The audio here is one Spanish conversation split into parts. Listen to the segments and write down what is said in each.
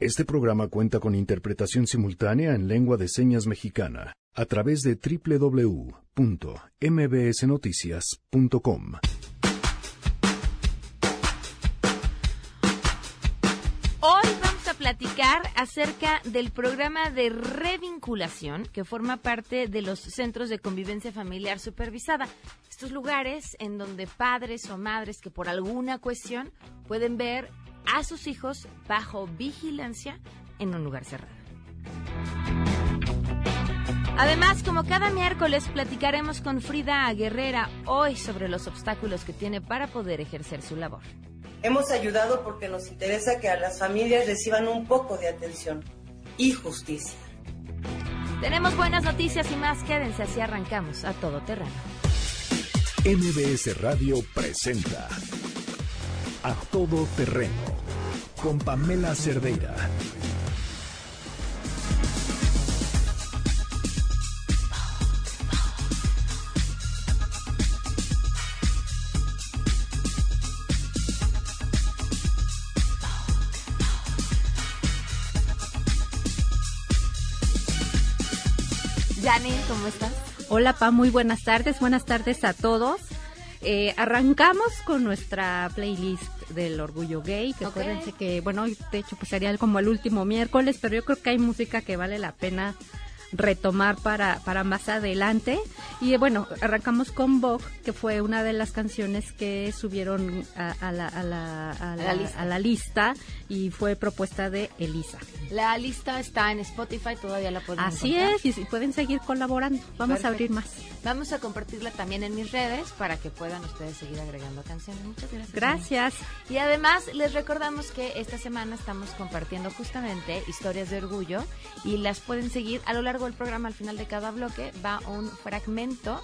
Este programa cuenta con interpretación simultánea en lengua de señas mexicana a través de www.mbsnoticias.com. Hoy vamos a platicar acerca del programa de revinculación que forma parte de los centros de convivencia familiar supervisada. Estos lugares en donde padres o madres que por alguna cuestión pueden ver a sus hijos bajo vigilancia en un lugar cerrado. Además, como cada miércoles, platicaremos con Frida Guerrera hoy sobre los obstáculos que tiene para poder ejercer su labor. Hemos ayudado porque nos interesa que a las familias reciban un poco de atención y justicia. Tenemos buenas noticias y más. Quédense así arrancamos a todo terreno. MBS Radio presenta A Todo Terreno con Pamela Cerdeira. Janine, ¿cómo estás? Hola, Pa, muy buenas tardes. Buenas tardes a todos. Eh, arrancamos con nuestra playlist del orgullo gay, que acuérdense que, bueno, de hecho pues sería como el último miércoles, pero yo creo que hay música que vale la pena retomar para, para más adelante. Y bueno, arrancamos con Vogue, que fue una de las canciones que subieron a, a la, a, la, a, la la- la lista y fue propuesta de Elisa. La lista está en Spotify, todavía la pueden Así encontrar. es, y pueden seguir colaborando. Vamos Perfecto. a abrir más. Vamos a compartirla también en mis redes para que puedan ustedes seguir agregando canciones. Muchas gracias. Gracias. Y además les recordamos que esta semana estamos compartiendo justamente historias de orgullo y las pueden seguir a lo largo del programa. Al final de cada bloque va un fragmento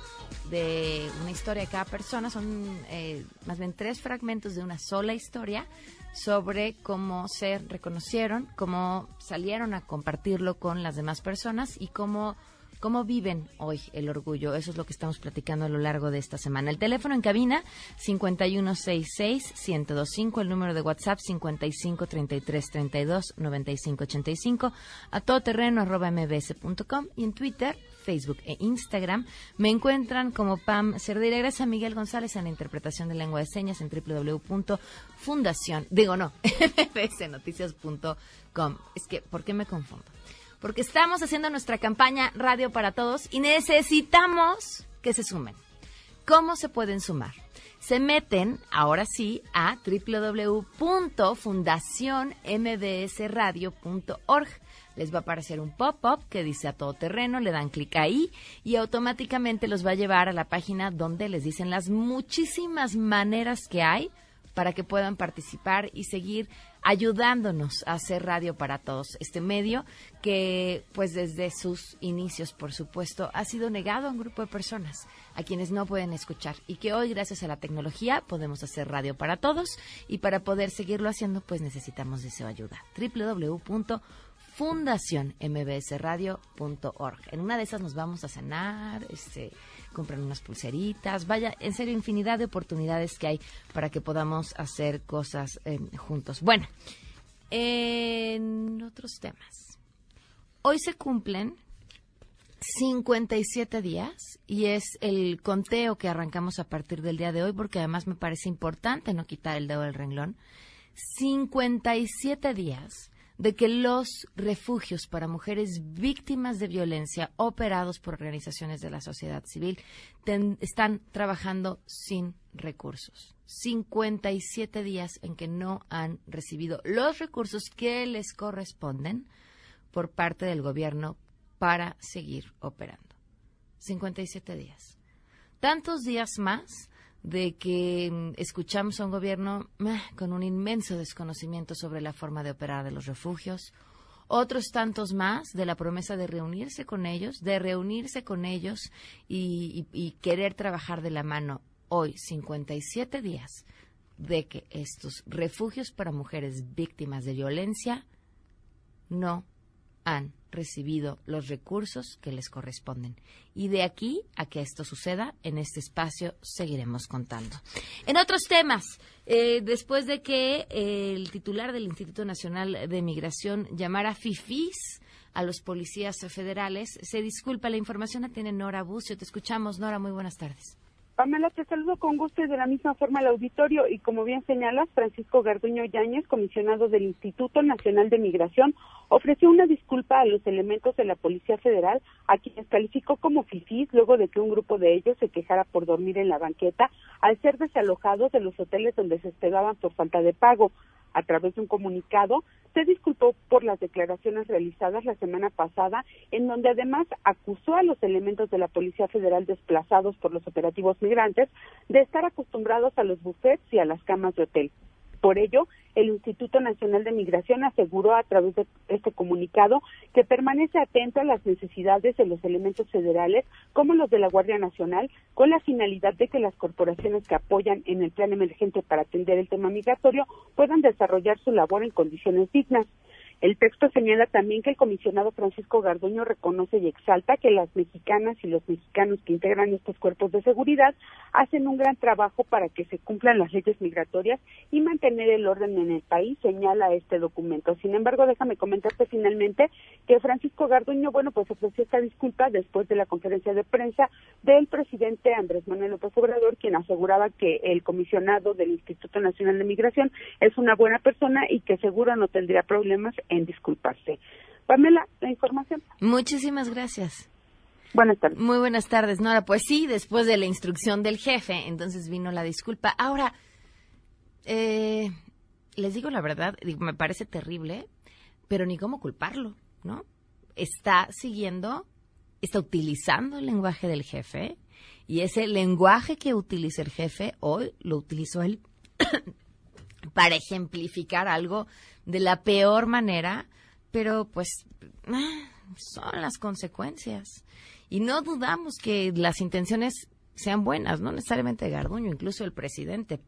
de una historia de cada persona. Son eh, más bien tres fragmentos de una sola historia sobre cómo se reconocieron, cómo salieron a compartirlo con las demás personas y cómo ¿Cómo viven hoy el orgullo? Eso es lo que estamos platicando a lo largo de esta semana. El teléfono en cabina 5166-1025, el número de WhatsApp 5533329585, a todoterreno arroba mbs.com y en Twitter, Facebook e Instagram me encuentran como Pam Cerdeira. Gracias a Miguel González en la interpretación de lengua de señas en www.fundación, digo no, mbsnoticias.com. Es que, ¿por qué me confundo? Porque estamos haciendo nuestra campaña Radio para Todos y necesitamos que se sumen. ¿Cómo se pueden sumar? Se meten, ahora sí, a www.fundacionmbsradio.org. Les va a aparecer un pop-up que dice a todo terreno, le dan clic ahí y automáticamente los va a llevar a la página donde les dicen las muchísimas maneras que hay para que puedan participar y seguir ayudándonos a hacer radio para todos. Este medio que, pues desde sus inicios, por supuesto, ha sido negado a un grupo de personas a quienes no pueden escuchar y que hoy, gracias a la tecnología, podemos hacer radio para todos y para poder seguirlo haciendo, pues necesitamos de su ayuda. www.fundacionmbsradio.org. En una de esas nos vamos a cenar, este compran unas pulseritas, vaya, en serio, infinidad de oportunidades que hay para que podamos hacer cosas eh, juntos. Bueno, en otros temas. Hoy se cumplen 57 días y es el conteo que arrancamos a partir del día de hoy porque además me parece importante no quitar el dedo del renglón. 57 días de que los refugios para mujeres víctimas de violencia operados por organizaciones de la sociedad civil están trabajando sin recursos. 57 días en que no han recibido los recursos que les corresponden por parte del gobierno para seguir operando. 57 días. Tantos días más de que mm, escuchamos a un gobierno con un inmenso desconocimiento sobre la forma de operar de los refugios, otros tantos más de la promesa de reunirse con ellos, de reunirse con ellos y, y- y querer trabajar de la mano hoy, 57 días, de que estos refugios para mujeres víctimas de violencia no han recibido los recursos que les corresponden. Y de aquí a que esto suceda, en este espacio seguiremos contando. En otros temas, eh, después de que el titular del Instituto Nacional de Migración llamara FIFIs a los policías federales, se disculpa, la información la tiene Nora Bucio. Te escuchamos, Nora, muy buenas tardes. Pamela, te saludo con gusto y de la misma forma al auditorio. Y como bien señalas, Francisco Garduño Yáñez, comisionado del Instituto Nacional de Migración, ofreció una disculpa a los elementos de la Policía Federal, a quienes calificó como fifís luego de que un grupo de ellos se quejara por dormir en la banqueta al ser desalojados de los hoteles donde se hospedaban por falta de pago a través de un comunicado, se disculpó por las declaraciones realizadas la semana pasada, en donde además acusó a los elementos de la Policía Federal desplazados por los operativos migrantes de estar acostumbrados a los buffets y a las camas de hotel. Por ello, el Instituto Nacional de Migración aseguró a través de este comunicado que permanece atento a las necesidades de los elementos federales como los de la Guardia Nacional con la finalidad de que las corporaciones que apoyan en el plan emergente para atender el tema migratorio puedan desarrollar su labor en condiciones dignas. El texto señala también que el comisionado Francisco Garduño reconoce y exalta que las mexicanas y los mexicanos que integran estos cuerpos de seguridad hacen un gran trabajo para que se cumplan las leyes migratorias y mantener el orden en el país, señala este documento. Sin embargo, déjame comentarte finalmente que Francisco Garduño, bueno, pues ofreció esta disculpa después de la conferencia de prensa del presidente Andrés Manuel López Obrador, quien aseguraba que el comisionado del Instituto Nacional de Migración es una buena persona y que seguro no tendría problemas en disculparse. Pamela, la información. Muchísimas gracias. Buenas tardes. Muy buenas tardes, Nora. Pues sí, después de la instrucción del jefe, entonces vino la disculpa. Ahora, eh, les digo la verdad, me parece terrible, pero ni cómo culparlo, ¿no? Está siguiendo, está utilizando el lenguaje del jefe y ese lenguaje que utiliza el jefe hoy lo utilizó él para ejemplificar algo de la peor manera, pero pues ah, son las consecuencias. Y no dudamos que las intenciones sean buenas, no necesariamente de Garduño, incluso el presidente,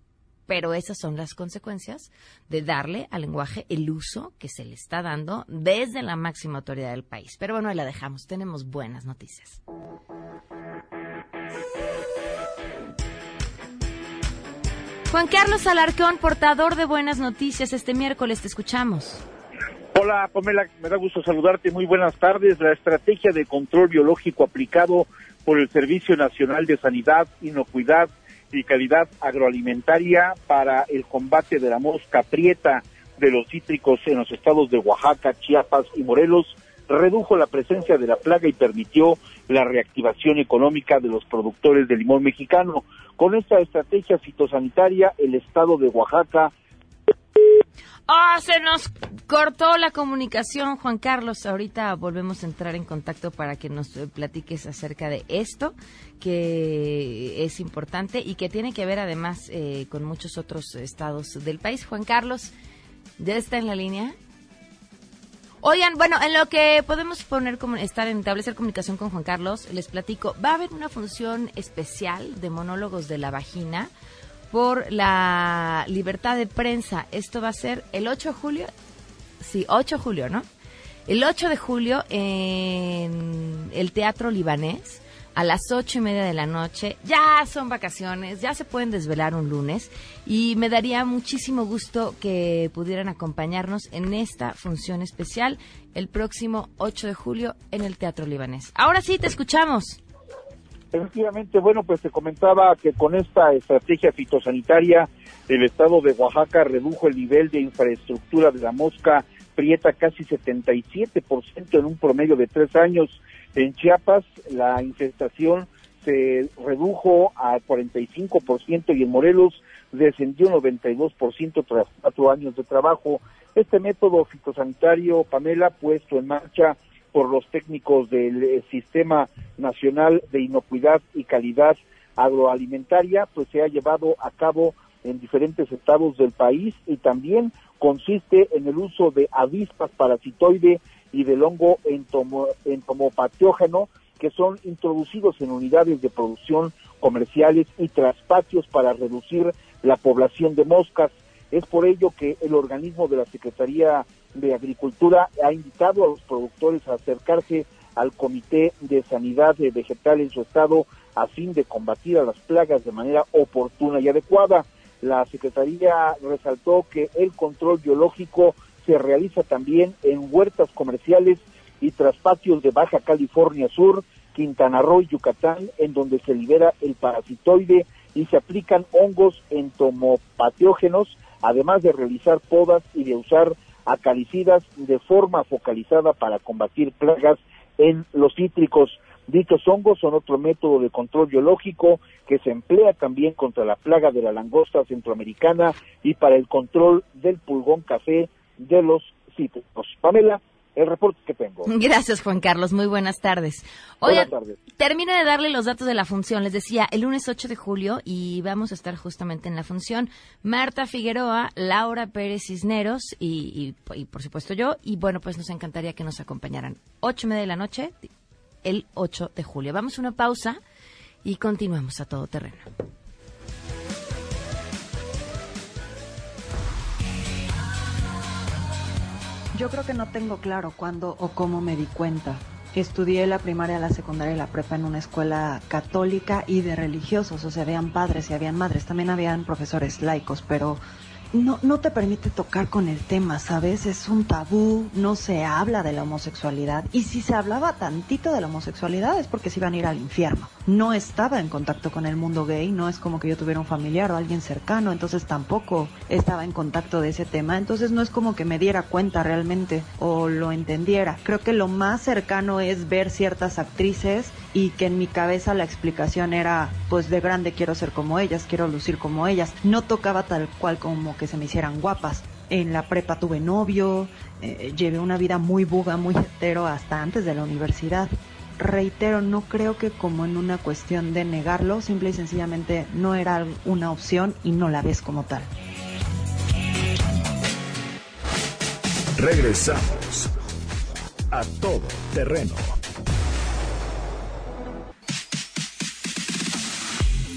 pero esas son las consecuencias de darle al lenguaje el uso que se le está dando desde la máxima autoridad del país. Pero bueno, ahí la dejamos, tenemos buenas noticias. Juan Carlos Alarcón, portador de buenas noticias, este miércoles te escuchamos. Hola, Pamela, me da gusto saludarte. Muy buenas tardes. La estrategia de control biológico aplicado por el Servicio Nacional de Sanidad, Inocuidad y Calidad Agroalimentaria para el combate de la mosca prieta de los cítricos en los estados de Oaxaca, Chiapas y Morelos redujo la presencia de la plaga y permitió la reactivación económica de los productores de limón mexicano. Con esta estrategia fitosanitaria, el estado de Oaxaca Ah, se nos cortó la comunicación, Juan Carlos. Ahorita volvemos a entrar en contacto para que nos platiques acerca de esto, que es importante y que tiene que ver además eh, con muchos otros estados del país. Juan Carlos, ¿ya está en la línea? Oigan, bueno, en lo que podemos poner como estar en establecer comunicación con Juan Carlos, les platico, va a haber una función especial de monólogos de la vagina por la libertad de prensa. Esto va a ser el 8 de julio. Sí, 8 de julio, ¿no? El 8 de julio en el Teatro Libanés a las ocho y media de la noche. Ya son vacaciones, ya se pueden desvelar un lunes y me daría muchísimo gusto que pudieran acompañarnos en esta función especial el próximo 8 de julio en el Teatro Libanés. Ahora sí, te escuchamos. Efectivamente, bueno, pues se comentaba que con esta estrategia fitosanitaria el estado de Oaxaca redujo el nivel de infraestructura de la mosca prieta casi 77% en un promedio de tres años en Chiapas la infestación se redujo a 45% y en Morelos descendió 92% tras cuatro años de trabajo. Este método fitosanitario, Pamela, puesto en marcha por los técnicos del eh, Sistema Nacional de Inocuidad y Calidad Agroalimentaria, pues se ha llevado a cabo en diferentes estados del país y también consiste en el uso de avispas parasitoide y del hongo entomopatiógeno que son introducidos en unidades de producción comerciales y traspatios para reducir la población de moscas. Es por ello que el organismo de la Secretaría de Agricultura ha invitado a los productores a acercarse al Comité de Sanidad Vegetal en su estado a fin de combatir a las plagas de manera oportuna y adecuada. La Secretaría resaltó que el control biológico se realiza también en huertas comerciales y traspatios de Baja California Sur, Quintana Roo y Yucatán, en donde se libera el parasitoide y se aplican hongos entomopatógenos, además de realizar podas y de usar acaricidas de forma focalizada para combatir plagas en los cítricos. Dichos hongos son otro método de control biológico que se emplea también contra la plaga de la langosta centroamericana y para el control del pulgón café de los cítricos. Pamela, el reporte que tengo. Gracias, Juan Carlos. Muy buenas tardes. buenas tardes. termina de darle los datos de la función. Les decía, el lunes 8 de julio y vamos a estar justamente en la función. Marta Figueroa, Laura Pérez Cisneros y, y, por supuesto yo. Y bueno, pues nos encantaría que nos acompañaran. Ocho y media de la noche, el 8 de julio. Vamos a una pausa y continuamos a todo terreno. Yo creo que no tengo claro cuándo o cómo me di cuenta. Estudié la primaria, la secundaria y la prepa en una escuela católica y de religiosos, o sea, habían padres y habían madres, también habían profesores laicos, pero no, no te permite tocar con el tema, ¿sabes? Es un tabú, no se habla de la homosexualidad. Y si se hablaba tantito de la homosexualidad es porque se iban a ir al infierno. No estaba en contacto con el mundo gay, no es como que yo tuviera un familiar o alguien cercano, entonces tampoco estaba en contacto de ese tema. Entonces no es como que me diera cuenta realmente o lo entendiera. Creo que lo más cercano es ver ciertas actrices y que en mi cabeza la explicación era, pues de grande quiero ser como ellas, quiero lucir como ellas. No tocaba tal cual como que se me hicieran guapas. En la prepa tuve novio, eh, llevé una vida muy buga, muy hetero hasta antes de la universidad. Reitero, no creo que como en una cuestión de negarlo, simple y sencillamente no era una opción y no la ves como tal. Regresamos a todo terreno.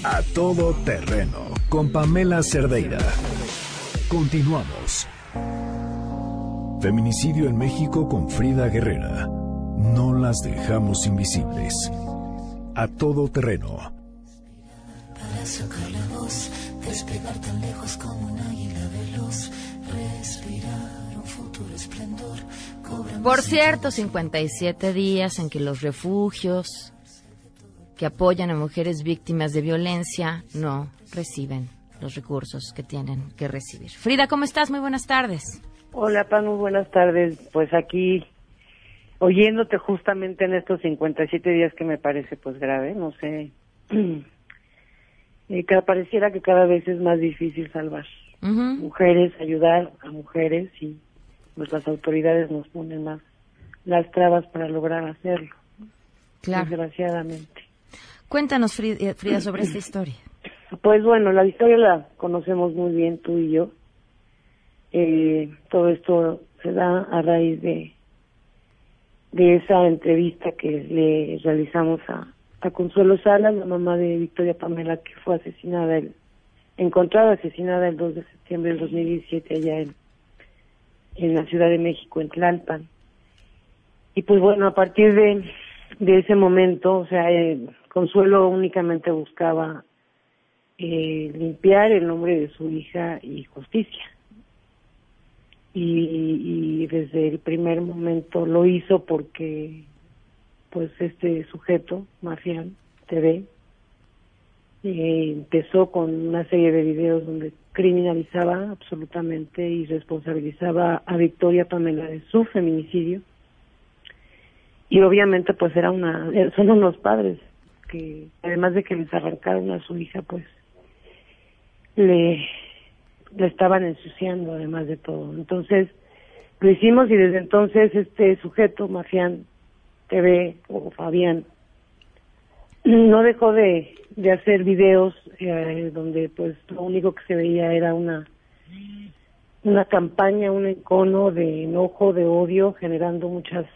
A todo terreno con Pamela Cerdeira. Continuamos. Feminicidio en México con Frida Guerrera. No las dejamos invisibles. A todo terreno. Para sacar la voz, despegar tan lejos como un águila veloz, respirar un futuro esplendor. Por cierto, 57 días en que los refugios que apoyan a mujeres víctimas de violencia no reciben los recursos que tienen que recibir. Frida, ¿cómo estás? Muy buenas tardes. Hola, Pan, muy buenas tardes. Pues aquí oyéndote justamente en estos 57 días que me parece pues grave, no sé, eh, que pareciera que cada vez es más difícil salvar mujeres, ayudar a mujeres y pues las autoridades nos ponen más las trabas para lograr hacerlo, claro. desgraciadamente. Cuéntanos, Frida, Frida sobre esta historia. Pues bueno, la historia la conocemos muy bien tú y yo. Eh, todo esto se da a raíz de de esa entrevista que le realizamos a, a Consuelo Salas, la mamá de Victoria Pamela, que fue asesinada, el, encontrada asesinada el 2 de septiembre del 2017 allá en, en la Ciudad de México, en Tlalpan. Y pues bueno, a partir de, de ese momento, o sea, eh, Consuelo únicamente buscaba eh, limpiar el nombre de su hija y justicia. Y, desde el primer momento lo hizo porque pues este sujeto, Mafián TV, eh, empezó con una serie de videos donde criminalizaba absolutamente y responsabilizaba a Victoria Pamela de su feminicidio. Y obviamente pues era una, son unos padres que además de que les arrancaron a su hija pues le, le estaban ensuciando además de todo. Entonces, lo hicimos y desde entonces este sujeto, Mafián TV o Fabián, no dejó de, de hacer videos eh, donde pues lo único que se veía era una una campaña, un encono de enojo, de odio, generando muchas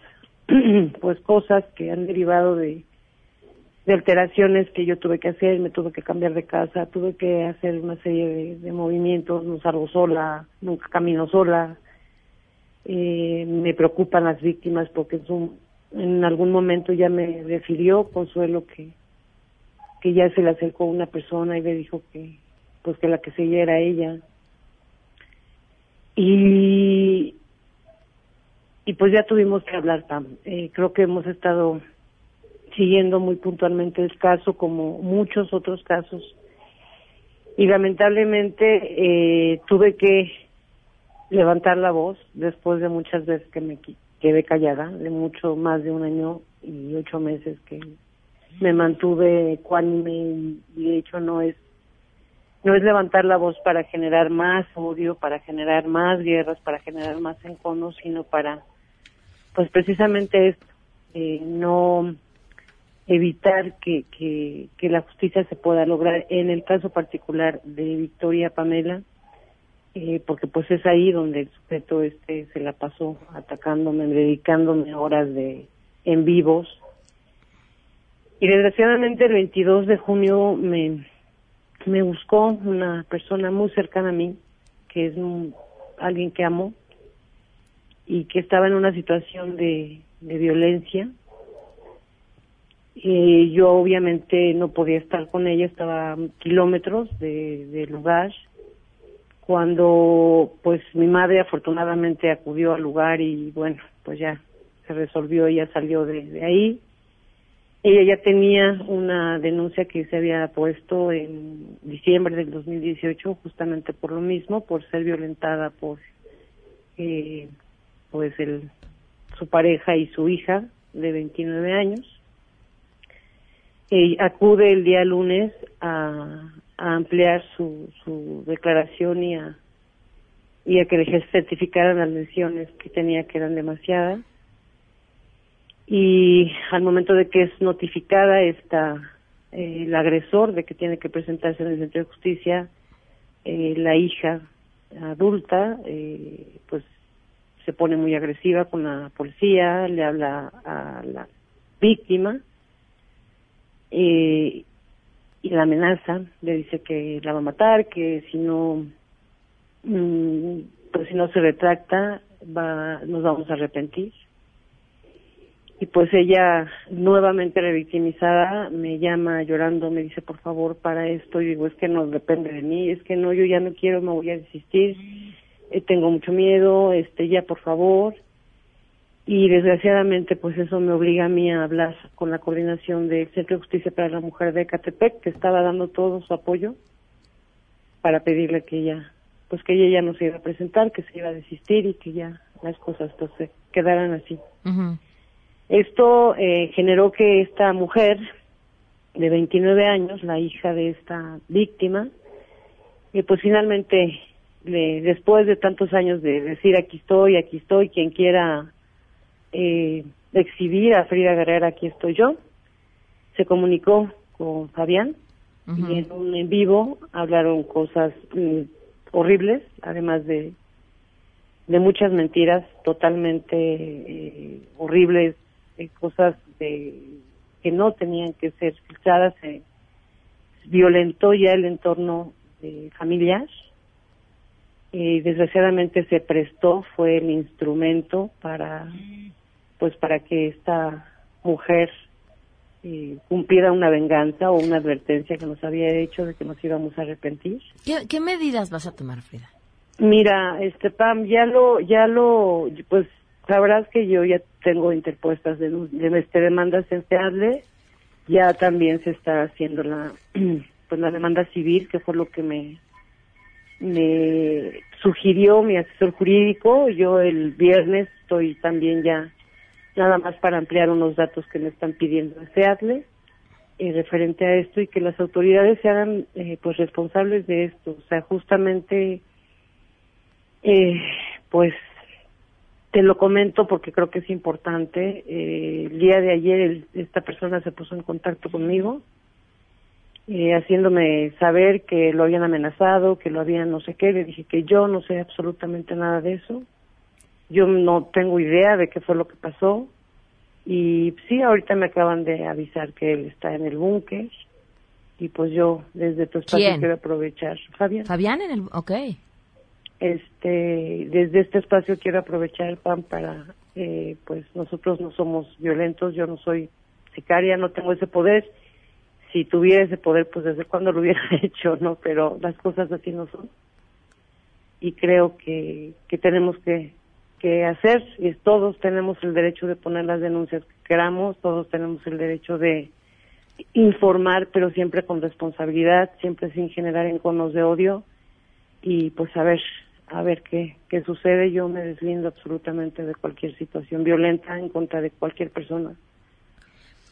pues cosas que han derivado de de alteraciones que yo tuve que hacer, me tuve que cambiar de casa, tuve que hacer una serie de, movimientos, no salgo sola, nunca camino sola, Eh, me preocupan las víctimas porque en, su- en algún momento ya me refirió Consuelo que que ya se le acercó una persona y le dijo que pues que la que seguía era ella y y pues ya tuvimos que hablar Pam. Eh, creo que hemos estado siguiendo muy puntualmente el caso como muchos otros casos. Y lamentablemente eh, tuve que levantar la voz después de muchas veces que me quedé callada de mucho más de un año y ocho meses que me mantuve ecuánime y, y de hecho no es no es levantar la voz para generar más odio, para generar más guerras, para generar más enconos, sino para, pues precisamente esto, eh, no evitar que, que, que la justicia se pueda lograr. En el caso particular de Victoria Pamela, eh, porque pues es ahí donde el sujeto este se la pasó atacándome, dedicándome horas de en vivos. Y desgraciadamente el 22 de junio me, me buscó una persona muy cercana a mí, que es un- alguien que amo y que estaba en una situación de, de violencia. Eh, yo obviamente no podía estar con ella, estaba kilómetros de- lugar. Cuando pues mi madre afortunadamente acudió al lugar y bueno, pues ya se resolvió, ella salió de, de ahí. Ella ya tenía una denuncia que se había puesto en diciembre del 2018 justamente por lo mismo, por ser violentada por eh, pues el su pareja y su hija de 29 años. Eh, acude el día lunes a, ampliar su, su declaración y a, que le certificaran las lesiones que tenía que eran demasiadas. Y al momento de que es notificada está eh, el agresor de que tiene que presentarse en el centro de justicia, eh, la hija adulta, eh, pues se pone muy agresiva con la policía, le habla a la víctima eh, y la amenaza, le dice que la va a matar, que si no, mm, pues si no se retracta, va, nos vamos a arrepentir. Y pues ella nuevamente revictimizada me llama llorando, me dice por favor para esto y digo es que no depende de mí, es que no, yo ya no quiero, me voy a desistir, eh, tengo mucho miedo, este ya por favor y desgraciadamente pues eso me obliga a mí a hablar con la coordinación del Centro de Justicia para la Mujer de Ecatepec que estaba dando todo su apoyo para pedirle que ella pues que ella ya no se iba a presentar, que se iba a desistir y que ya las cosas pues se quedaran así. Esto eh, generó que esta mujer de 29 años, la hija de esta víctima, eh, pues finalmente, le- después de tantos años de decir aquí estoy, aquí estoy, quien quiera eh, exhibir a Frida Guerrera, aquí estoy yo, se comunicó con Fabián y en un en vivo hablaron cosas mm, horribles, además de de muchas mentiras totalmente eh, horribles, eh, cosas de, que no tenían que ser filtradas, se violentó ya el entorno eh, familiar y desgraciadamente se prestó, fue el instrumento para, pues para que esta mujer eh, cumpliera una venganza o una advertencia que nos había hecho de que nos íbamos a arrepentir. ¿Qué, qué medidas vas a tomar, Frida? Mira, este Pam, ya lo, ya lo, pues sabrás que yo ya tengo interpuestas de, de este, demandas en ya también se está haciendo la, pues la demanda civil, que fue lo que me, me sugirió mi asesor jurídico. Yo el viernes estoy también ya, nada más para ampliar unos datos que me están pidiendo eh, referente a esto y que las autoridades se hagan eh, pues responsables de esto. O sea, justamente eh, pues te lo comento porque creo que es importante. Eh, el día de ayer el- esta persona se puso en contacto conmigo, eh, haciéndome saber que lo habían amenazado, que lo habían no sé qué. Le dije que yo no sé absolutamente nada de eso. Yo no tengo idea de qué fue lo que pasó. Y sí, ahorita me acaban de avisar que él está en el búnker. Y pues yo desde tu espacio ¿Quién? quiero aprovechar. Fabián. Fabián en el... Ok. Este, desde este espacio quiero aprovechar PAN para, eh, pues nosotros no somos violentos, yo no soy sicaria, no tengo ese poder. Si tuviera ese poder, pues desde cuándo lo hubiera hecho, ¿no? Pero las cosas así no son. Y creo que, que tenemos que, que hacer, y todos tenemos el derecho de poner las denuncias que queramos, todos tenemos el derecho de informar, pero siempre con responsabilidad, siempre sin generar enconos de odio, y pues a ver, a ver qué, qué sucede. Yo me deslindo absolutamente de cualquier situación violenta en contra de cualquier persona.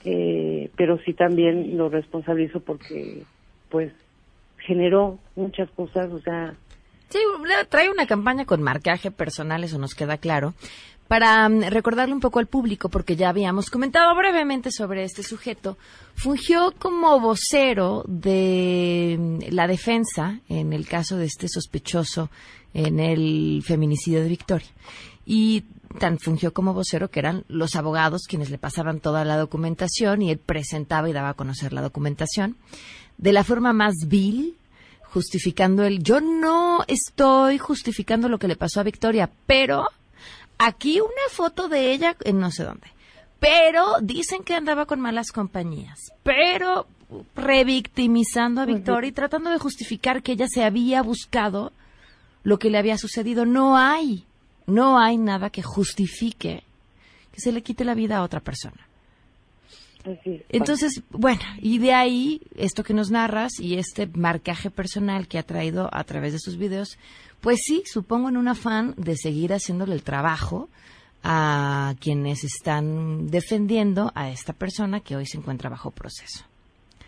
Eh, pero sí también lo responsabilizo porque pues generó muchas cosas, o sea... Sí, trae una campaña con marcaje personal, eso nos queda claro. Para mm, recordarle un poco al público, porque ya habíamos comentado brevemente sobre este sujeto, fungió como vocero de mm, la defensa en el caso de este sospechoso en el feminicidio de Victoria. Y tan fungió como vocero que eran los abogados quienes le pasaban toda la documentación y él presentaba y daba a conocer la documentación de la forma más vil, justificando el yo no estoy justificando lo que le pasó a Victoria, pero aquí una foto de ella en no sé dónde. Pero dicen que andaba con malas compañías. Pero revictimizando a Victoria y tratando de justificar que ella se había buscado lo que le había sucedido. No hay, no hay nada que justifique que se le quite la vida a otra persona. Entonces, bueno, y de ahí esto que nos narras y este marcaje personal que ha traído a través de sus videos, pues sí, supongo en un afán de seguir haciéndole el trabajo a quienes están defendiendo a esta persona que hoy se encuentra bajo proceso.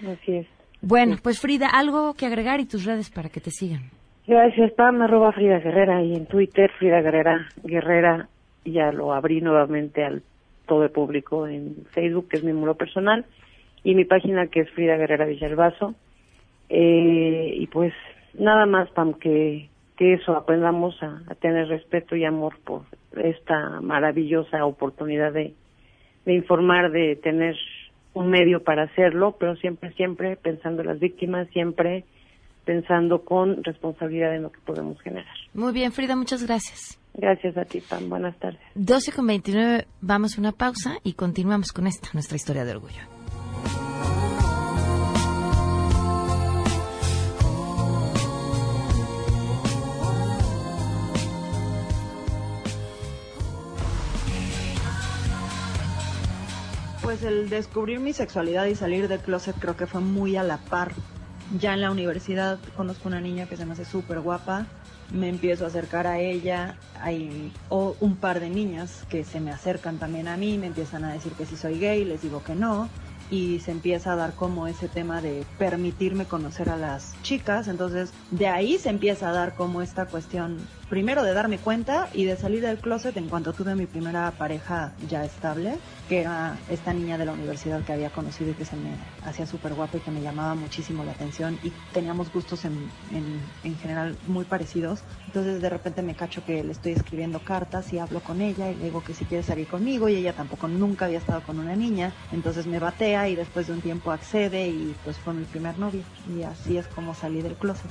Así es. Bueno, pues Frida, algo que agregar y tus redes para que te sigan. Gracias, Pam, arroba Frida Guerrera y en Twitter Frida Guerrera Guerrera ya lo abrí nuevamente al todo el público en Facebook, que es mi muro personal, y mi página que es Frida Guerrera Villalbazo. Eh, y pues nada más, Pam, que, que eso, aprendamos a, tener respeto y amor por esta maravillosa oportunidad de, de informar, de tener un medio para hacerlo, pero siempre, siempre pensando en las víctimas, siempre pensando con responsabilidad en lo que podemos generar. Muy bien, Frida, muchas gracias. Gracias a ti, Pam. Buenas tardes. 12 con 29, vamos a una pausa y continuamos con esta, nuestra historia de orgullo. Pues el descubrir mi sexualidad y salir del closet creo que fue muy a la par ya en la universidad conozco una niña que se me hace súper guapa, me empiezo a acercar a ella, hay un par de niñas que se me acercan también a mí, me empiezan a decir que si soy gay, les digo que no, y se empieza a dar como ese tema de permitirme conocer a las chicas, entonces de ahí se empieza a dar como esta cuestión primero de darme cuenta y de salir del closet en cuanto tuve mi primera pareja ya estable, que era esta niña de la universidad que había conocido y que se me hacía súper guapa y que me llamaba muchísimo la atención y teníamos gustos en, en, general muy parecidos. Entonces de repente me cacho que le estoy escribiendo cartas y hablo con ella y le digo que si quiere salir conmigo y ella tampoco nunca había estado con una niña. Entonces me batea y después de un tiempo accede y pues fue mi primer novio y así es como salí del closet.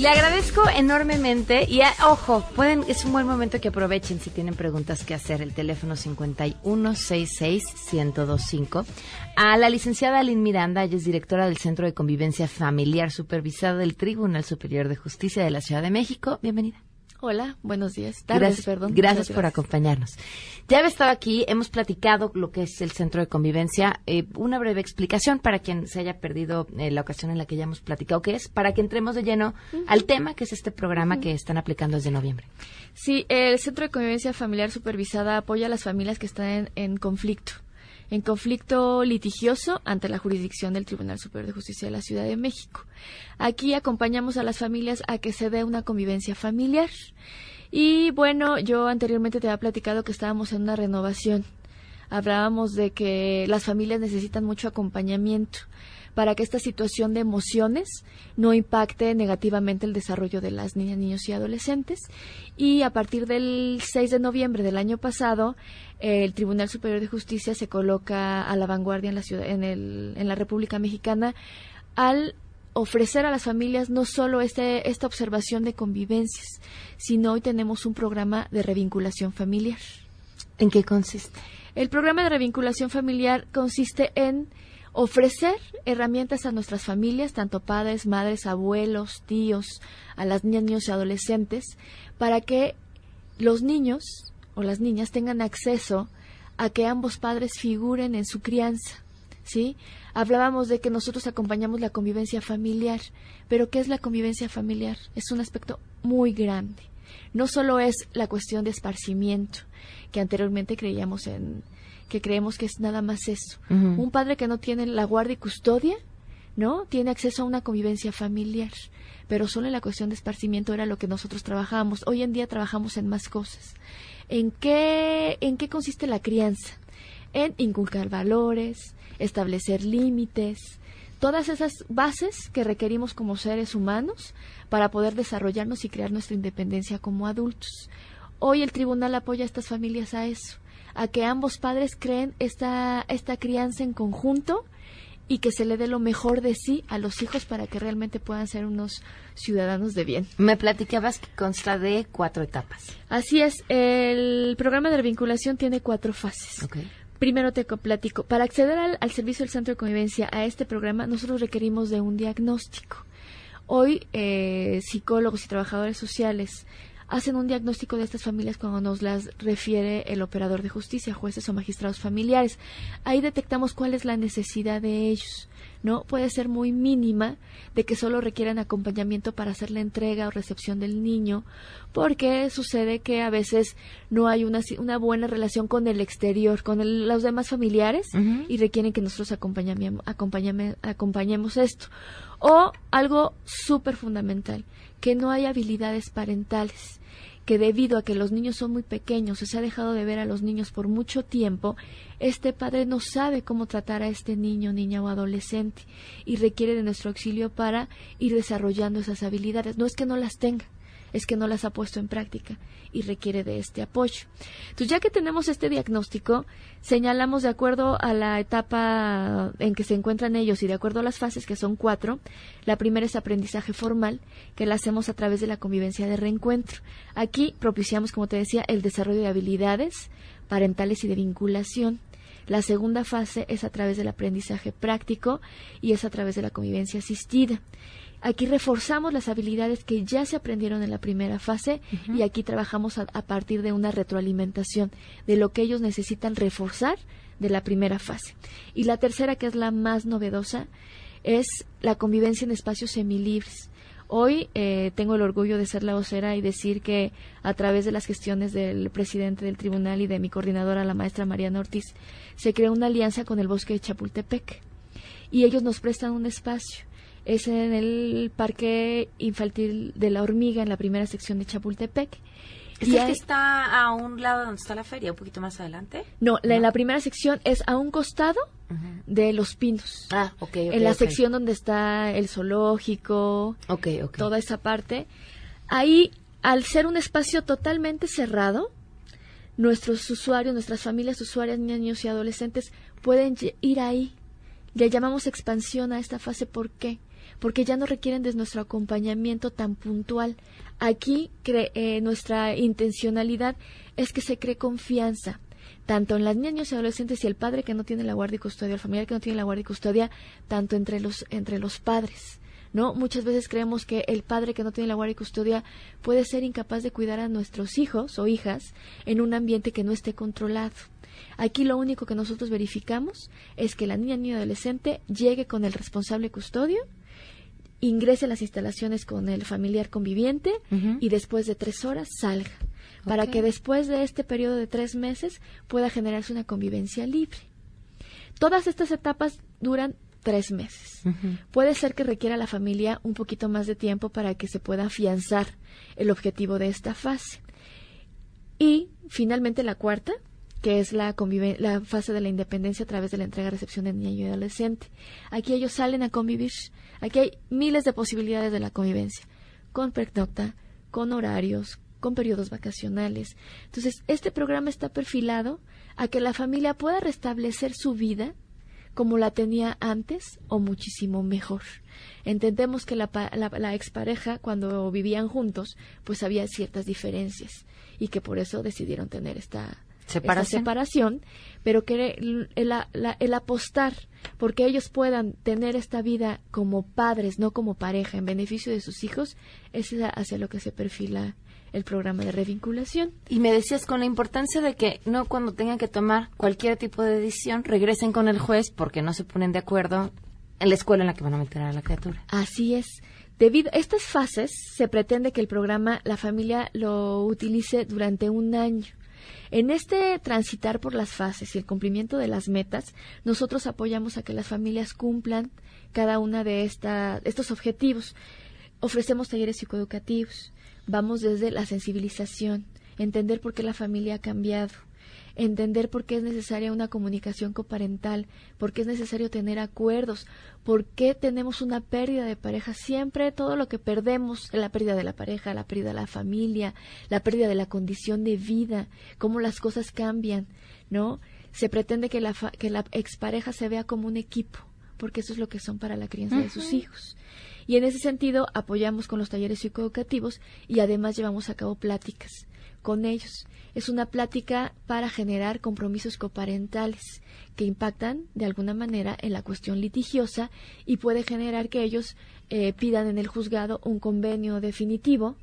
Le agradezco enormemente y ojo, pueden es un buen momento que aprovechen si tienen preguntas que hacer el teléfono 5166-1025 a la licenciada Lynn Miranda, ella es directora del Centro de Convivencia Familiar supervisada del Tribunal Superior de Justicia de la Ciudad de México. Bienvenida. Hola, buenos días. gracias, perdón. Gracias, por acompañarnos. Ya he estado aquí, hemos platicado lo que es el centro de convivencia. Eh, una breve explicación para quien se haya perdido eh, la ocasión en la que ya hemos platicado qué es, para que entremos de lleno al tema que es este programa que están aplicando desde noviembre. Sí, el centro de convivencia familiar supervisada apoya a las familias que están en conflicto en conflicto litigioso ante la jurisdicción del Tribunal Superior de Justicia de la Ciudad de México. Aquí acompañamos a las familias a que se dé una convivencia familiar. Y bueno, yo anteriormente te había platicado que estábamos en una renovación hablábamos de que las familias necesitan mucho acompañamiento para que esta situación de emociones no impacte negativamente el desarrollo de las niñas, niños y adolescentes. Y a partir del 6 de noviembre del año pasado, el Tribunal Superior de Justicia se coloca a la vanguardia en la, ciudad, en, el, en la República Mexicana al ofrecer a las familias no solo este, esta observación de convivencias, sino hoy tenemos un programa de revinculación familiar. ¿En qué consiste? El programa de revinculación familiar consiste en ofrecer herramientas a nuestras familias, tanto padres, madres, abuelos, tíos, a las niñas, niños y adolescentes, para que los niños o las niñas tengan acceso a que ambos padres figuren en su crianza. ¿Sí? Hablábamos de que nosotros acompañamos la convivencia familiar, pero ¿qué es la convivencia familiar? Es un aspecto muy grande. No solo es la cuestión de esparcimiento, que anteriormente creíamos en, que creemos que es nada más eso. Un padre que no tiene la guardia y custodia, ¿no? Tiene acceso a una convivencia familiar, pero solo en la cuestión de esparcimiento era lo que nosotros trabajábamos. Hoy en día trabajamos en más cosas. ¿En qué, en qué consiste la crianza? En inculcar valores, establecer límites, todas esas bases que requerimos como seres humanos para poder desarrollarnos y crear nuestra independencia como adultos. Hoy el tribunal apoya a estas familias a eso a que ambos padres creen esta, esta crianza en conjunto y que se le dé lo mejor de sí a los hijos para que realmente puedan ser unos ciudadanos de bien. Me platicabas que consta de cuatro etapas. Así es, el programa de vinculación tiene cuatro fases. Primero te platico, para acceder al, al, servicio del centro de convivencia a este programa, nosotros requerimos de un diagnóstico. Hoy, eh, psicólogos y trabajadores sociales hacen un diagnóstico de estas familias cuando nos las refiere el operador de justicia, jueces o magistrados familiares. Ahí detectamos cuál es la necesidad de ellos. ¿no? Puede ser muy mínima de que solo requieran acompañamiento para hacer la entrega o recepción del niño, porque sucede que a veces no hay una, una buena relación con el exterior, con los demás familiares, y requieren que nosotros acompañemos, acompañemos esto. O algo súper fundamental, que no hay habilidades parentales que debido a que los niños son muy pequeños, se ha dejado de ver a los niños por mucho tiempo, este padre no sabe cómo tratar a este niño, niña o adolescente y requiere de nuestro auxilio para ir desarrollando esas habilidades. No es que no las tenga, es que no las ha puesto en práctica y requiere de este apoyo. Entonces, ya que tenemos este diagnóstico, señalamos de acuerdo a la etapa en que se encuentran ellos y de acuerdo a las fases, que son cuatro, la primera es aprendizaje formal, que la hacemos a través de la convivencia de reencuentro. Aquí propiciamos, como te decía, el desarrollo de habilidades parentales y de vinculación. La segunda fase es a través del aprendizaje práctico y es a través de la convivencia asistida. Aquí reforzamos las habilidades que ya se aprendieron en la primera fase y aquí trabajamos a, partir de una retroalimentación de lo que ellos necesitan reforzar de la primera fase. Y la tercera, que es la más novedosa, es la convivencia en espacios semilibres. Hoy eh, tengo el orgullo de ser la vocera y decir que a través de las gestiones del presidente del tribunal y de mi coordinadora, la maestra Mariana Ortiz, se creó una alianza con el bosque de Chapultepec. Y ellos nos prestan un espacio es en el Parque Infantil de la Hormiga, en la primera sección de Chapultepec. ¿Es y el que está a un lado donde está la feria, un poquito más adelante? No, La, en la primera sección es a un costado de Los Pinos. Ah, ok, En la sección donde está el zoológico, okay, okay. toda esa parte. Ahí, al ser un espacio totalmente cerrado, nuestros usuarios, nuestras familias usuarias, niños y adolescentes pueden ir ahí. Le llamamos expansión a esta fase. ¿Por qué? Porque ya no requieren de nuestro acompañamiento tan puntual. Aquí eh, nuestra intencionalidad es que se cree confianza tanto en las niñas y adolescentes y el padre que no tiene la guardia y custodia, el familiar que no tiene la guardia y custodia, tanto entre los, entre los padres. ¿No? Muchas veces creemos que el padre que no tiene la guardia y custodia puede ser incapaz de cuidar a nuestros hijos o hijas en un ambiente que no esté controlado. Aquí lo único que nosotros verificamos es que la niña, niño adolescente llegue con el responsable custodio ingrese a las instalaciones con el familiar conviviente y después de tres horas salga, para que después de este periodo de tres meses pueda generarse una convivencia libre. Todas estas etapas duran tres meses. Puede ser que requiera la familia un poquito más de tiempo para que se pueda afianzar el objetivo de esta fase. Y finalmente la cuarta que es la, la fase de la independencia a través de la entrega-recepción de niño y adolescente. Aquí ellos salen a convivir. Aquí hay miles de posibilidades de la convivencia, con pernocta, con horarios, con periodos vacacionales. Entonces, este programa está perfilado a que la familia pueda restablecer su vida como la tenía antes o muchísimo mejor. Entendemos que la, la, expareja, cuando vivían juntos, pues había ciertas diferencias y que por eso decidieron tener esta separación, pero que el, el, apostar porque ellos puedan tener esta vida como padres, no como pareja, en beneficio de sus hijos, es hacia lo que se perfila el programa de revinculación. Y me decías con la importancia de que no cuando tengan que tomar cualquier tipo de decisión regresen con el juez porque no se ponen de acuerdo en la escuela en la que van a meter a la criatura. Así es. Debido a estas fases, se pretende que el programa la familia lo utilice durante un año. En este transitar por las fases y el cumplimiento de las metas, nosotros apoyamos a que las familias cumplan cada una de esta, estos objetivos. Ofrecemos talleres psicoeducativos, vamos desde la sensibilización, entender por qué la familia ha cambiado, entender por qué es necesaria una comunicación coparental, por qué es necesario tener acuerdos, por qué tenemos una pérdida de pareja. Siempre todo lo que perdemos, la pérdida de la pareja, la pérdida de la familia, la pérdida de la condición de vida, cómo las cosas cambian, ¿no? Se pretende que la, que la expareja se vea como un equipo, porque eso es lo que son para la crianza de sus hijos. Y en ese sentido apoyamos con los talleres psicoeducativos y además llevamos a cabo pláticas con ellos. Es una plática para generar compromisos coparentales que impactan de alguna manera en la cuestión litigiosa y puede generar que ellos eh, pidan en el juzgado un convenio definitivo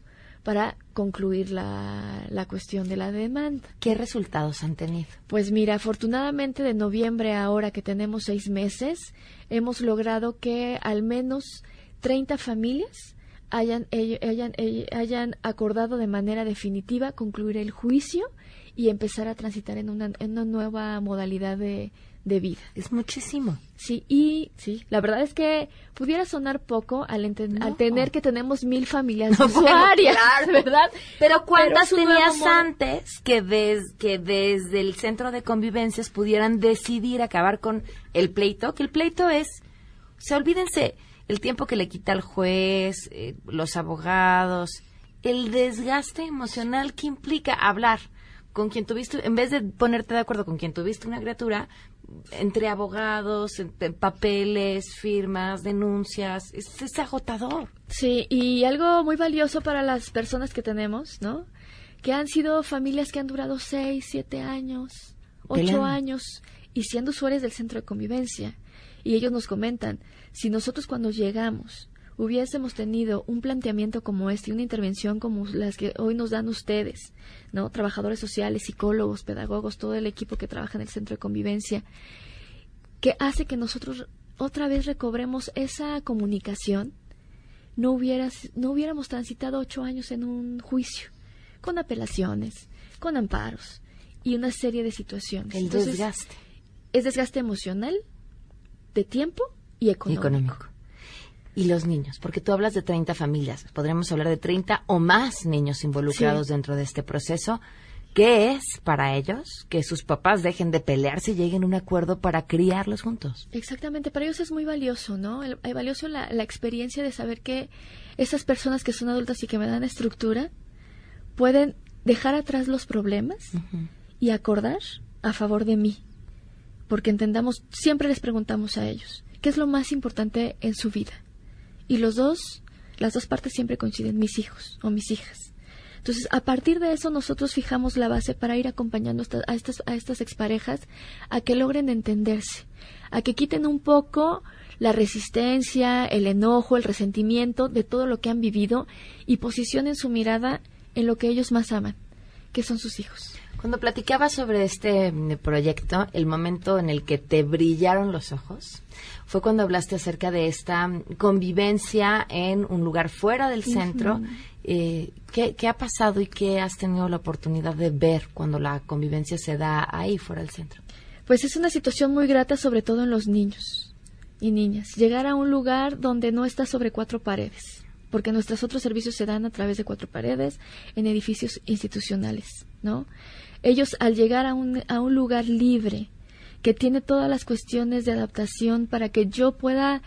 para concluir la, la, cuestión de la demanda. ¿Qué resultados han tenido? Pues mira, afortunadamente de noviembre a ahora que tenemos seis meses, hemos logrado que al menos 30 familias hayan, hayan, hayan acordado de manera definitiva concluir el juicio y empezar a transitar en una, en una nueva modalidad de, de vida. Es muchísimo. Sí, y sí, la verdad es que pudiera sonar poco al, al tener que tenemos mil familias usuarias, ¿verdad? Pero ¿cuántas tenías antes que, des, que desde el centro de convivencias pudieran decidir acabar con el pleito? Que el pleito es, o sea, olvídense, el tiempo que le quita el juez, eh, los abogados, el desgaste emocional que implica hablar con quien tuviste, en vez de ponerte de acuerdo con quien tuviste una criatura, entre abogados, entre papeles, firmas, denuncias, es, es, agotador. Sí, y algo muy valioso para las personas que tenemos, ¿no? Que han sido familias que han durado seis, siete años, ocho años, y siendo usuarios del centro de convivencia. Y ellos nos comentan, si nosotros cuando llegamos hubiésemos tenido un planteamiento como este, una intervención como las que hoy nos dan ustedes, ¿no? Trabajadores sociales, psicólogos, pedagogos, todo el equipo que trabaja en el centro de convivencia, que hace que nosotros otra vez recobremos esa comunicación, no, hubieras, no hubiéramos transitado ocho años en un juicio, con apelaciones, con amparos y una serie de situaciones. El desgaste. Es desgaste emocional, de tiempo y económico. Y los niños, porque tú hablas de 30 familias, podríamos hablar de 30 o más niños involucrados dentro de este proceso. ¿Qué es para ellos que sus papás dejen de pelearse y lleguen a un acuerdo para criarlos juntos? Exactamente, para ellos es muy valioso, ¿no? Es valioso la, experiencia de saber que esas personas que son adultas y que me dan estructura pueden dejar atrás los problemas y acordar a favor de mí. Porque entendamos, siempre les preguntamos a ellos, ¿Qué es lo más importante en su vida? Y los dos, las dos partes siempre coinciden, mis hijos o mis hijas. Entonces, a partir de eso, nosotros fijamos la base para ir acompañando a estas, a estas exparejas a que logren entenderse, a que quiten un poco la resistencia, el enojo, el resentimiento de todo lo que han vivido y posicionen su mirada en lo que ellos más aman, que son sus hijos. Cuando platicabas sobre este mm, proyecto, el momento en el que te brillaron los ojos fue cuando hablaste acerca de esta mm, convivencia en un lugar fuera del centro. Eh, ¿qué, ¿Qué ha pasado y qué has tenido la oportunidad de ver cuando la convivencia se da ahí fuera del centro? Pues es una situación muy grata, sobre todo en los niños y niñas. Llegar a un lugar donde no está sobre cuatro paredes, porque nuestros otros servicios se dan a través de cuatro paredes en edificios institucionales, ¿no? Ellos al llegar a un, a un lugar libre que tiene todas las cuestiones de adaptación para que yo pueda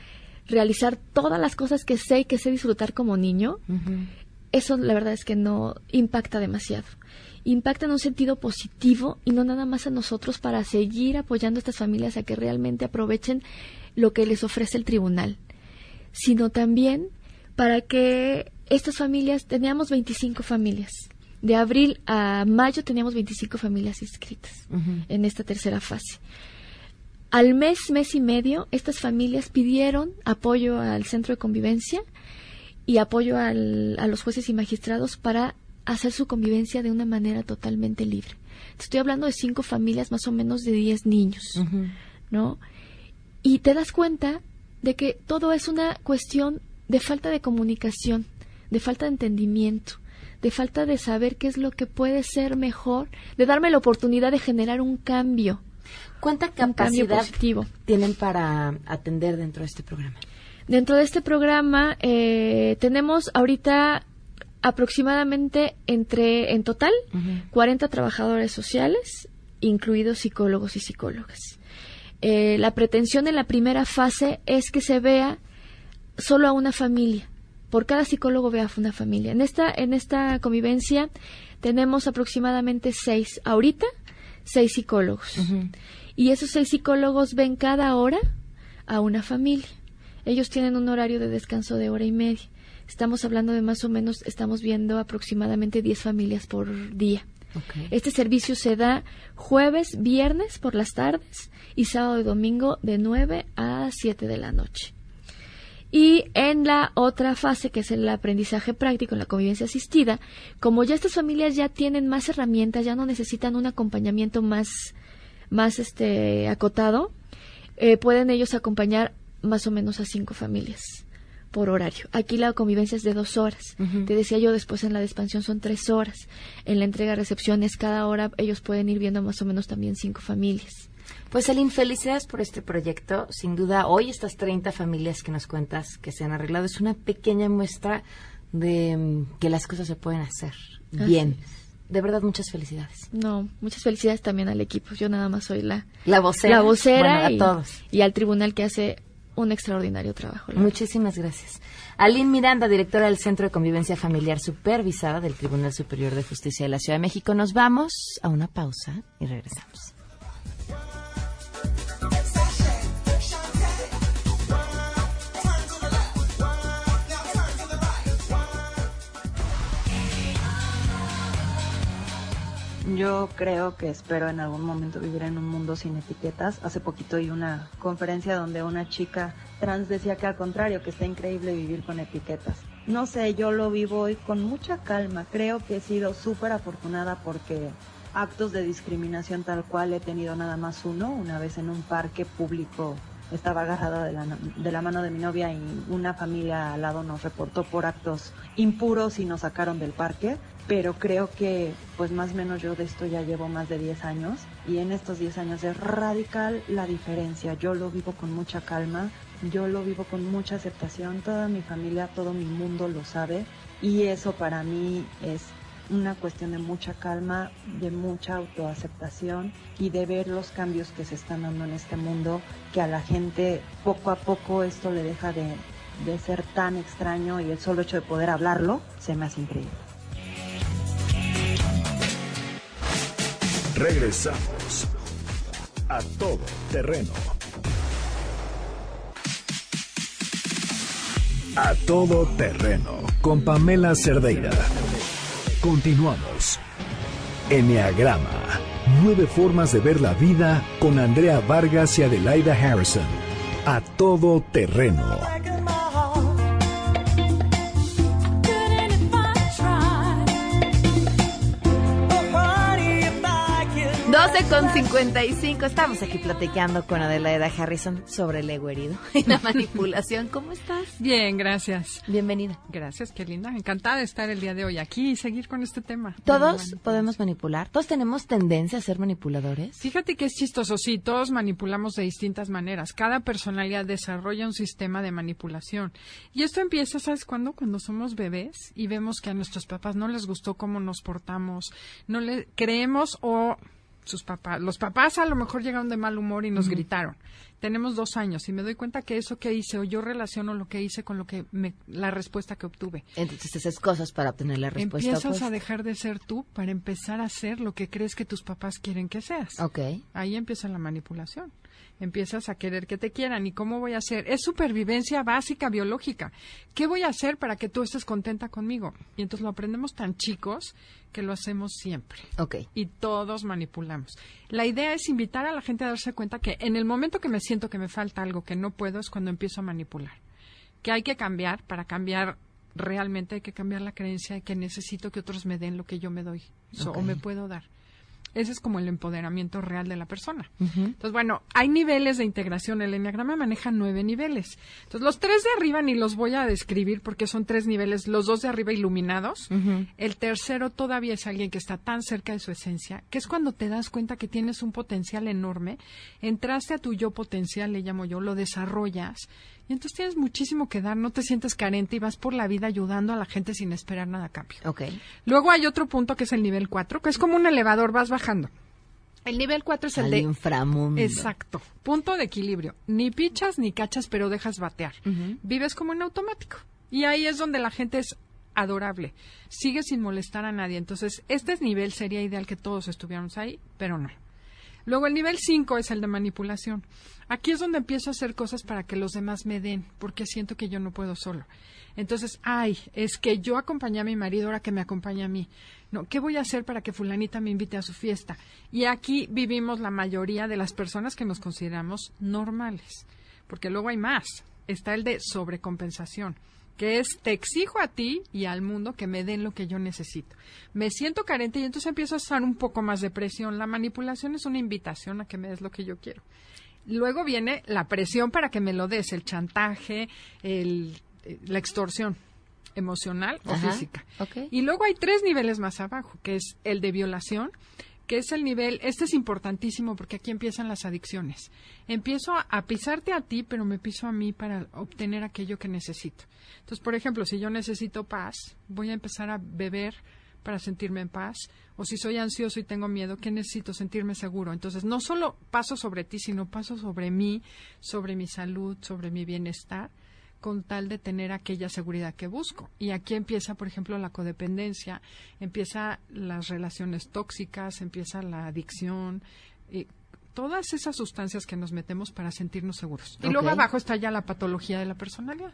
realizar todas las cosas que sé y que sé disfrutar como niño, eso la verdad es que no impacta demasiado. Impacta en un sentido positivo y no nada más a nosotros para seguir apoyando a estas familias a que realmente aprovechen lo que les ofrece el tribunal, sino también para que estas familias, teníamos 25 familias, de abril a mayo teníamos 25 familias inscritas en esta tercera fase. Al mes, mes y medio, estas familias pidieron apoyo al centro de convivencia y apoyo al, a los jueces y magistrados para hacer su convivencia de una manera totalmente libre. Estoy hablando de cinco familias, más o menos de diez niños, ¿no? Y te das cuenta de que todo es una cuestión de falta de comunicación, de falta de entendimiento, de falta de saber qué es lo que puede ser mejor, de darme la oportunidad de generar un cambio. ¿Cuánta capacidad tienen para atender dentro de este programa? Dentro de este programa eh, tenemos ahorita aproximadamente entre, en total, 40 trabajadores sociales, incluidos psicólogos y psicólogas. Eh, la pretensión en la primera fase es que se vea solo a una familia. Por cada psicólogo vea a una familia. En esta, en esta convivencia tenemos aproximadamente seis, ahorita, seis psicólogos. Y esos seis psicólogos ven cada hora a una familia. Ellos tienen un horario de descanso de hora y media. Estamos hablando de más o menos, estamos viendo aproximadamente 10 familias por día. Este servicio se da jueves, viernes por las tardes y sábado y domingo de 9 a 7 de la noche. Y en la otra fase, que es el aprendizaje práctico, en la convivencia asistida, como ya estas familias ya tienen más herramientas, ya no necesitan un acompañamiento más, más este, acotado, eh, pueden ellos acompañar más o menos a cinco familias por horario. Aquí la convivencia es de dos horas. Te decía yo, después en la expansión son tres horas. En la entrega-recepciones, cada hora ellos pueden ir viendo más o menos también cinco familias. Pues Elin, felicidades por este proyecto. Sin duda, hoy estas 30 familias que nos cuentas que se han arreglado es una pequeña muestra de mm, que las cosas se pueden hacer bien. De verdad, muchas felicidades. No, muchas felicidades también al equipo. Yo nada más soy la, la vocera, la vocera a todos. y al tribunal que hace un extraordinario trabajo. Muchísimas gracias. Aline Miranda, directora del Centro de Convivencia Familiar Supervisada del Tribunal Superior de Justicia de la Ciudad de México. Nos vamos a una pausa y regresamos. Yo creo que espero en algún momento vivir en un mundo sin etiquetas. Hace poquito oí una conferencia donde una chica trans decía que al contrario, que está increíble vivir con etiquetas. No sé, yo lo vivo hoy con mucha calma. Creo que he sido súper afortunada porque actos de discriminación tal cual he tenido nada más uno, una vez en un parque público estaba agarrada de la, de la, mano de mi novia y una familia al lado nos reportó por actos impuros y nos sacaron del parque pero creo que pues más o menos yo de esto ya llevo más de 10 años y en estos 10 años es radical la diferencia. Yo lo vivo con mucha calma, yo lo vivo con mucha aceptación, toda mi familia, todo mi mundo lo sabe y eso para mí es una cuestión de mucha calma, de mucha autoaceptación y de ver los cambios que se están dando en este mundo, que a la gente poco a poco esto le deja de, de ser tan extraño y el solo hecho de poder hablarlo se me hace increíble. Regresamos a todo terreno. A todo terreno con Pamela Cerdeira. Continuamos. Enneagrama. Nueve formas de ver la vida con Andrea Vargas y Adelaida Harrison. A todo terreno. Con 55. Estamos aquí platicando con Adelaida Harrison sobre el ego herido y la manipulación. ¿Cómo estás? Bien, gracias. Bienvenida. Gracias, qué linda. Encantada de estar el día de hoy aquí y seguir con este tema. ¿Todos podemos manipular? ¿Todos tenemos tendencia a ser manipuladores? Fíjate que es chistoso, sí, todos manipulamos de distintas maneras. Cada personalidad desarrolla un sistema de manipulación. Y esto empieza, ¿sabes cuándo? Cuando somos bebés y vemos que a nuestros papás no les gustó cómo nos portamos, no le creemos o sus papás, los papás a lo mejor llegaron de mal humor y nos gritaron. Tenemos dos años y me doy cuenta que eso que hice o yo relaciono lo que hice con lo que me, la respuesta que obtuve. Entonces haces cosas para obtener la respuesta. Empiezas a dejar de ser tú para empezar a ser lo que crees que tus papás quieren que seas. Ok. Ahí empieza la manipulación. Empiezas a querer que te quieran. ¿Y cómo voy a hacer? Es supervivencia básica, biológica. ¿Qué voy a hacer para que tú estés contenta conmigo? Y entonces lo aprendemos tan chicos que lo hacemos siempre. Ok. Y todos manipulamos. La idea es invitar a la gente a darse cuenta que en el momento que me siento que me falta algo que no puedo es cuando empiezo a manipular. Que hay que cambiar para cambiar realmente hay que cambiar la creencia de que necesito que otros me den lo que yo me doy so- o me puedo dar. Ese es como el empoderamiento real de la persona. Entonces, bueno, hay niveles de integración. El enneagrama maneja nueve niveles. Entonces, los tres de arriba ni los voy a describir porque son tres niveles, los dos de arriba iluminados. El tercero todavía es alguien que está tan cerca de su esencia, que es cuando te das cuenta que tienes un potencial enorme. Entraste a tu yo potencial, le llamo yo, lo desarrollas. Y entonces tienes muchísimo que dar, no te sientes carente y vas por la vida ayudando a la gente sin esperar nada a cambio. Ok. Luego hay otro punto que es el nivel 4, que es como un elevador, vas bajando. El nivel 4 es el Al de... inframundo. Exacto. Punto de equilibrio. Ni pichas ni cachas, pero dejas batear. Vives como en automático. Y ahí es donde la gente es adorable. Sigue sin molestar a nadie. Entonces, este es nivel sería ideal que todos estuviéramos ahí, pero no. Luego el nivel 5 es el de manipulación. Aquí es donde empiezo a hacer cosas para que los demás me den, porque siento que yo no puedo solo. Entonces, ay, es que yo acompañé a mi marido, ahora que me acompaña a mí. No, ¿qué voy a hacer para que fulanita me invite a su fiesta? Y aquí vivimos la mayoría de las personas que nos consideramos normales, porque luego hay más. Está el de sobrecompensación que es te exijo a ti y al mundo que me den lo que yo necesito. Me siento carente y entonces empiezo a usar un poco más de presión. La manipulación es una invitación a que me des lo que yo quiero. Luego viene la presión para que me lo des, el chantaje, el, eh, la extorsión emocional o física. Y luego hay tres niveles más abajo, que es el de violación, que es el nivel, este es importantísimo porque aquí empiezan las adicciones. Empiezo a, pisarte a ti, pero me piso a mí para obtener aquello que necesito. Entonces, por ejemplo, si yo necesito paz, voy a empezar a beber para sentirme en paz. O si soy ansioso y tengo miedo, ¿qué necesito? Sentirme seguro. Entonces, no solo paso sobre ti, sino paso sobre mí, sobre mi salud, sobre mi bienestar con tal de tener aquella seguridad que busco. Y aquí empieza, por ejemplo, la codependencia, empieza las relaciones tóxicas, empieza la adicción, y todas esas sustancias que nos metemos para sentirnos seguros. Y luego abajo está ya la patología de la personalidad.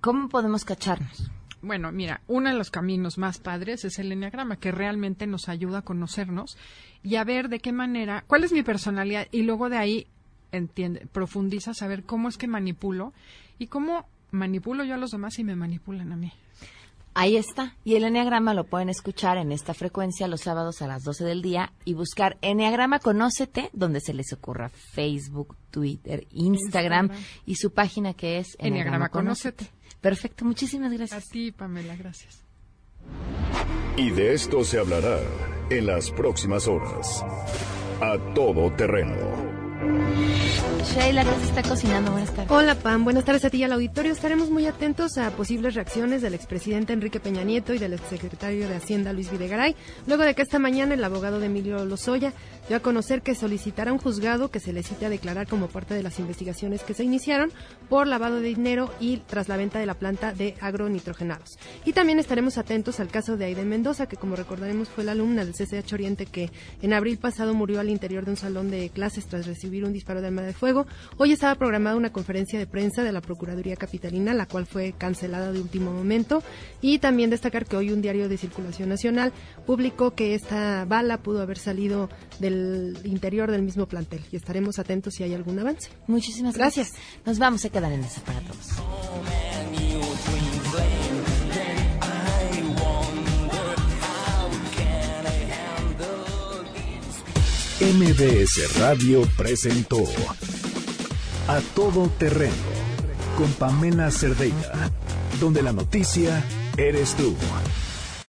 ¿Cómo podemos cacharnos? Bueno, mira, uno de los caminos más padres es el enneagrama, que realmente nos ayuda a conocernos y a ver de qué manera, cuál es mi personalidad y luego de ahí entiende, profundiza a saber cómo es que manipulo y cómo manipulo yo a los demás y me manipulan a mí. Ahí está. Y el Enneagrama lo pueden escuchar en esta frecuencia los sábados a las 12 del día y buscar Enneagrama Conócete, donde se les ocurra Facebook, Twitter, Instagram, Instagram. y su página que es Enneagrama Conócete. Perfecto, muchísimas gracias. A ti, Pamela, gracias. Y de esto se hablará en las próximas horas. A todo terreno. Sheila, ¿qué se está cocinando? Buenas tardes. Hola Pam, buenas tardes a ti y al auditorio. Estaremos muy atentos a posibles reacciones del expresidente Enrique Peña Nieto y del exsecretario de Hacienda Luis Videgaray, luego de que esta mañana el abogado de Emilio Lozoya dio a conocer que solicitará un juzgado que se le cite a declarar como parte de las investigaciones que se iniciaron por lavado de dinero y tras la venta de la planta de agronitrogenados. Y también estaremos atentos al caso de Aiden Mendoza, que como recordaremos fue la alumna del CCH Oriente que en abril pasado murió al interior de un salón de clases tras recibir un disparo de arma de fuego. Hoy estaba programada una conferencia de prensa de la Procuraduría Capitalina, la cual fue cancelada de último momento. Y también destacar que hoy un diario de circulación nacional publicó que esta bala pudo haber salido del interior del mismo plantel. Y estaremos atentos si hay algún avance. Muchísimas gracias. Nos vamos a quedar en esa para todos. MBS Radio presentó A Todo Terreno con Pamela Cerdeira, donde la noticia eres tú.